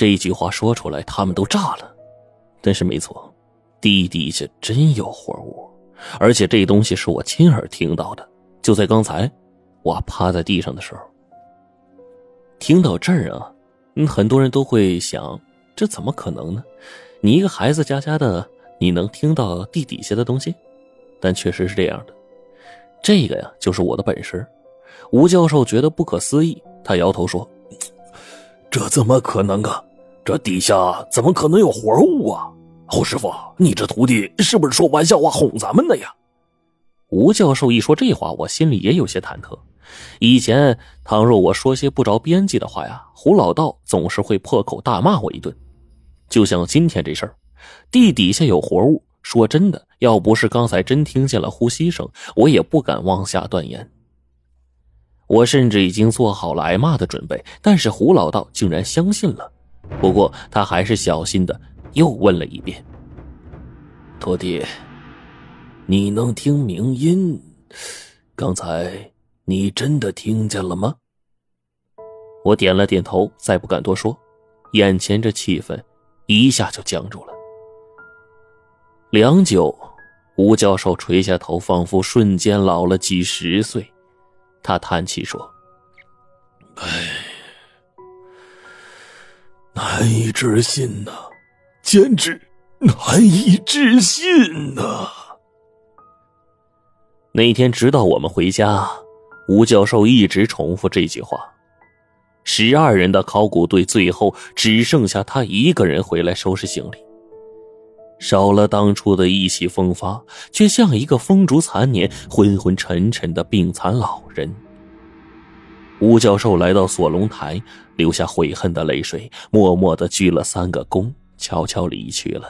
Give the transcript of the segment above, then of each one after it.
这一句话说出来，他们都炸了。但是没错，地底下真有活物，而且这东西是我亲耳听到的，就在刚才，我趴在地上的时候。听到这儿啊，很多人都会想，这怎么可能呢？你一个孩子家家的，你能听到地底下的东西？但确实是这样的，这个呀，就是我的本事。吴教授觉得不可思议，他摇头说：“ 这怎么可能啊？这底下怎么可能有活物啊？侯师傅，你这徒弟是不是说玩笑话哄咱们的呀？”吴教授一说这话，我心里也有些忐忑。以前，倘若我说些不着边际的话呀，胡老道总是会破口大骂我一顿。就像今天这事儿，地底下有活物。说真的，要不是刚才真听见了呼吸声，我也不敢妄下断言。我甚至已经做好了挨骂的准备，但是胡老道竟然相信了。不过他还是小心的又问了一遍：“徒弟，你能听鸣音？刚才……”你真的听见了吗？我点了点头，再不敢多说。眼前这气氛一下就僵住了。良久，吴教授垂下头，仿佛瞬间老了几十岁。他叹气说：“哎，难以置信呐，简直难以置信呐！”那天，直到我们回家。吴教授一直重复这句话。十二人的考古队最后只剩下他一个人回来收拾行李，少了当初的意气风发，却像一个风烛残年、昏昏沉沉的病残老人。吴教授来到锁龙台，流下悔恨的泪水，默默的鞠了三个躬，悄悄离去了。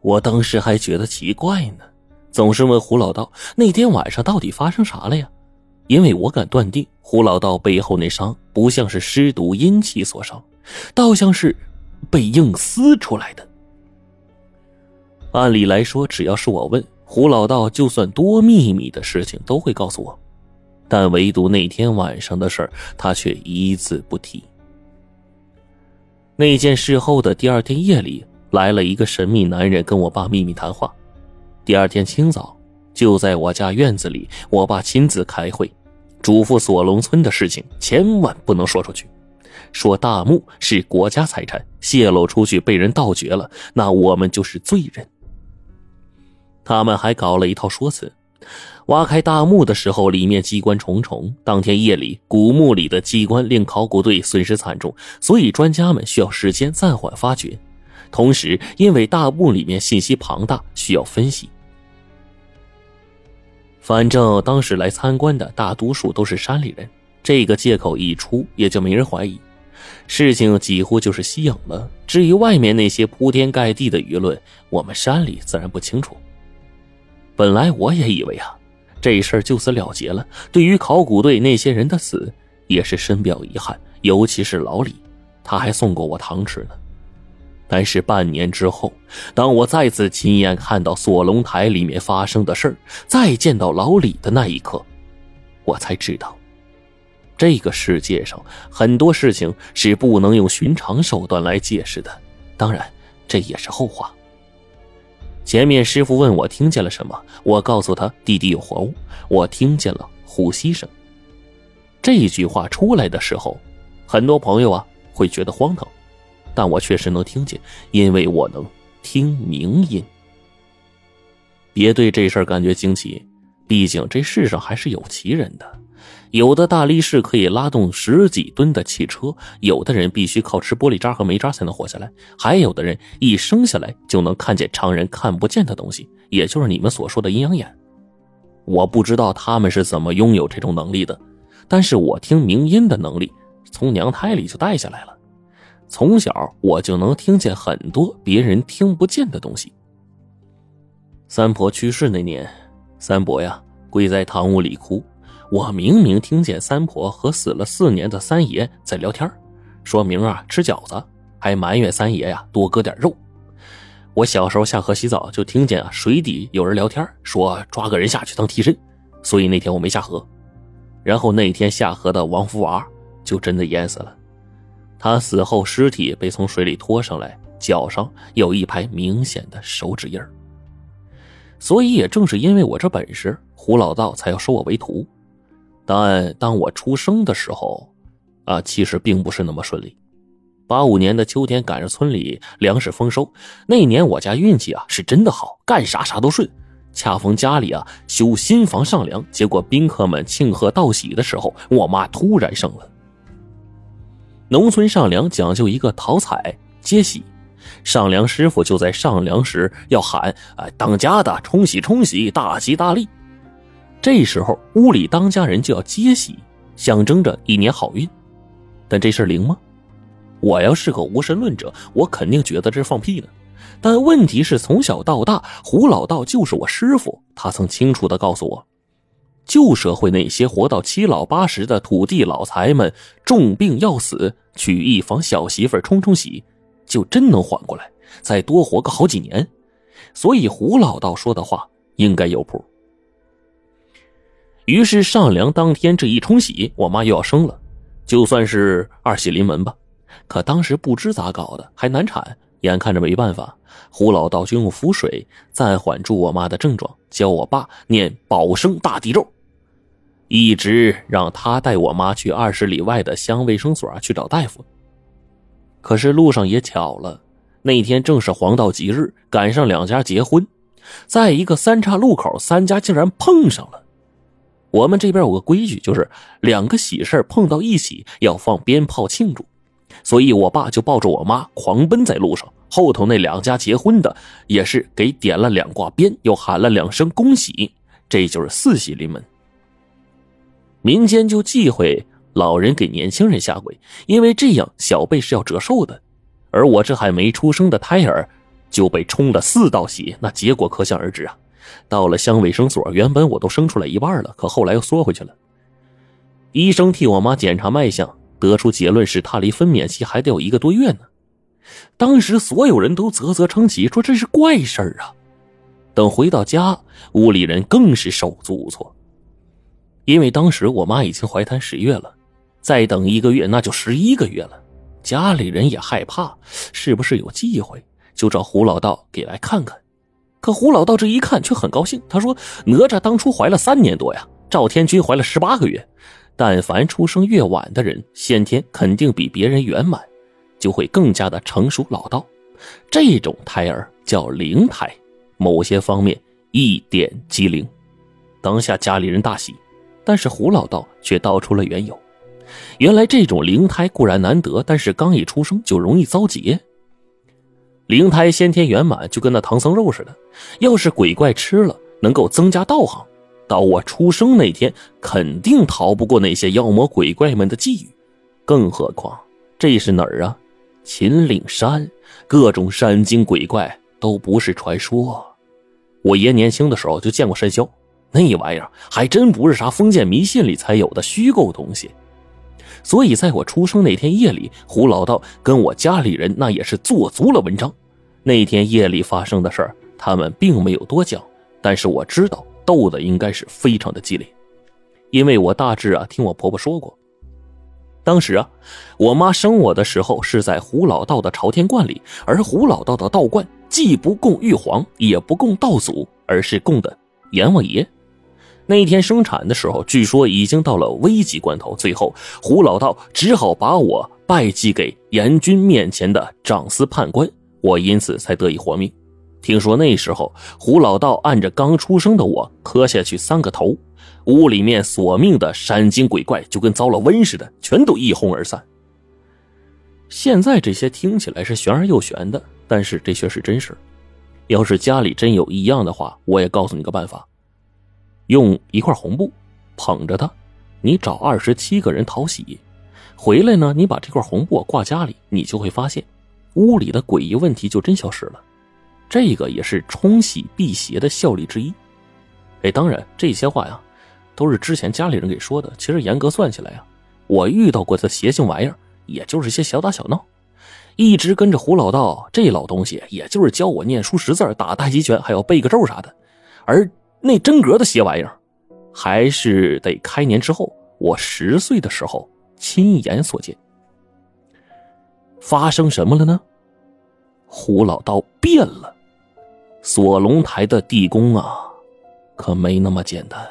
我当时还觉得奇怪呢。总是问胡老道那天晚上到底发生啥了呀？因为我敢断定，胡老道背后那伤不像是尸毒阴气所伤，倒像是被硬撕出来的。按理来说，只要是我问胡老道，就算多秘密的事情都会告诉我，但唯独那天晚上的事儿，他却一字不提。那件事后的第二天夜里，来了一个神秘男人跟我爸秘密谈话。第二天清早，就在我家院子里，我爸亲自开会，嘱咐锁龙村的事情千万不能说出去。说大墓是国家财产，泄露出去被人盗掘了，那我们就是罪人。他们还搞了一套说辞：挖开大墓的时候，里面机关重重，当天夜里古墓里的机关令考古队损失惨重，所以专家们需要时间暂缓发掘。同时，因为大墓里面信息庞大，需要分析。反正当时来参观的大多数都是山里人，这个借口一出，也就没人怀疑，事情几乎就是息影了。至于外面那些铺天盖地的舆论，我们山里自然不清楚。本来我也以为啊，这事儿就此了结了。对于考古队那些人的死，也是深表遗憾，尤其是老李，他还送过我糖吃呢。但是半年之后，当我再次亲眼看到锁龙台里面发生的事儿，再见到老李的那一刻，我才知道，这个世界上很多事情是不能用寻常手段来解释的。当然，这也是后话。前面师傅问我听见了什么，我告诉他地底有活物，我听见了呼吸声。这句话出来的时候，很多朋友啊会觉得荒唐。但我确实能听见，因为我能听鸣音。别对这事儿感觉惊奇，毕竟这世上还是有奇人的。有的大力士可以拉动十几吨的汽车，有的人必须靠吃玻璃渣和煤渣才能活下来，还有的人一生下来就能看见常人看不见的东西，也就是你们所说的阴阳眼。我不知道他们是怎么拥有这种能力的，但是我听鸣音的能力从娘胎里就带下来了。从小我就能听见很多别人听不见的东西。三婆去世那年，三伯呀跪在堂屋里哭，我明明听见三婆和死了四年的三爷在聊天，说明啊吃饺子，还埋怨三爷呀多割点肉。我小时候下河洗澡就听见啊水底有人聊天，说抓个人下去当替身，所以那天我没下河。然后那天下河的王福娃就真的淹死了。他死后尸体被从水里拖上来，脚上有一排明显的手指印。所以也正是因为我这本事，胡老道才要收我为徒。但当我出生的时候，啊，其实并不是那么顺利。八五年的秋天，赶上村里粮食丰收，那年我家运气啊是真的好，干啥啥都顺。恰逢家里啊修新房上梁，结果宾客们庆贺道喜的时候，我妈突然生了。农村上梁讲究一个讨彩接喜。上梁师傅就在上梁时要喊：“哎，当家的冲喜冲喜，大吉大利。”这时候屋里当家人就要接喜，象征着一年好运。但这事灵吗？我要是个无神论者，我肯定觉得这是放屁呢。但问题是，从小到大，胡老道就是我师傅，他曾清楚的告诉我，旧社会那些活到七老八十的土地老财们，重病要死，娶一房小媳妇冲冲喜。就真能缓过来，再多活个好几年，所以胡老道说的话应该有谱。于是上梁当天这一冲喜，我妈又要生了，就算是二喜临门吧。可当时不知咋搞的，还难产，眼看着没办法，胡老道就用符水暂缓住我妈的症状，教我爸念保生大帝咒，一直让他带我妈去二十里外的乡卫生所去找大夫。可是路上也巧了，那天正是黄道吉日，赶上两家结婚，在一个三岔路口，三家竟然碰上了。我们这边有个规矩，就是两个喜事碰到一起要放鞭炮庆祝，所以我爸就抱着我妈狂奔在路上，后头那两家结婚的也是给点了两挂鞭，又喊了两声恭喜，这就是四喜临门。民间就忌讳。老人给年轻人下跪，因为这样小辈是要折寿的，而我这还没出生的胎儿就被冲了四道喜，那结果可想而知啊！到了乡卫生所，原本我都生出来一半了，可后来又缩回去了。医生替我妈检查脉象，得出结论是她离分娩期还得有一个多月呢。当时所有人都啧啧称奇，说这是怪事儿啊。等回到家，屋里人更是手足无措，因为当时我妈已经怀胎十月了。再等一个月，那就十一个月了。家里人也害怕，是不是有忌讳？就找胡老道给来看看。可胡老道这一看却很高兴，他说：“哪吒当初怀了三年多呀，赵天君怀了十八个月。但凡出生越晚的人，先天肯定比别人圆满，就会更加的成熟老道。这种胎儿叫灵胎，某些方面一点即灵。”当下家里人大喜，但是胡老道却道出了缘由。原来这种灵胎固然难得，但是刚一出生就容易遭劫。灵胎先天圆满，就跟那唐僧肉似的，要是鬼怪吃了，能够增加道行。到我出生那天，肯定逃不过那些妖魔鬼怪们的觊觎。更何况这是哪儿啊？秦岭山，各种山精鬼怪都不是传说。我爷年轻的时候就见过山魈，那玩意儿还真不是啥封建迷信里才有的虚构东西。所以，在我出生那天夜里，胡老道跟我家里人那也是做足了文章。那天夜里发生的事儿，他们并没有多讲，但是我知道斗的应该是非常的激烈，因为我大致啊听我婆婆说过，当时啊，我妈生我的时候是在胡老道的朝天观里，而胡老道的道观既不供玉皇，也不供道祖，而是供的阎王爷。那天生产的时候，据说已经到了危急关头，最后胡老道只好把我拜祭给阎君面前的长司判官，我因此才得以活命。听说那时候胡老道按着刚出生的我磕下去三个头，屋里面索命的山精鬼怪就跟遭了瘟似的，全都一哄而散。现在这些听起来是玄而又玄的，但是这却是真事。要是家里真有异样的话，我也告诉你个办法。用一块红布捧着它，你找二十七个人讨喜，回来呢，你把这块红布挂家里，你就会发现屋里的诡异问题就真消失了。这个也是冲喜辟邪的效力之一。哎，当然这些话呀，都是之前家里人给说的。其实严格算起来啊，我遇到过的邪性玩意儿，也就是些小打小闹。一直跟着胡老道这老东西，也就是教我念书识字、打太极拳，还要背个咒啥的，而。那真格的邪玩意儿，还是得开年之后，我十岁的时候亲眼所见。发生什么了呢？胡老道变了，锁龙台的地宫啊，可没那么简单。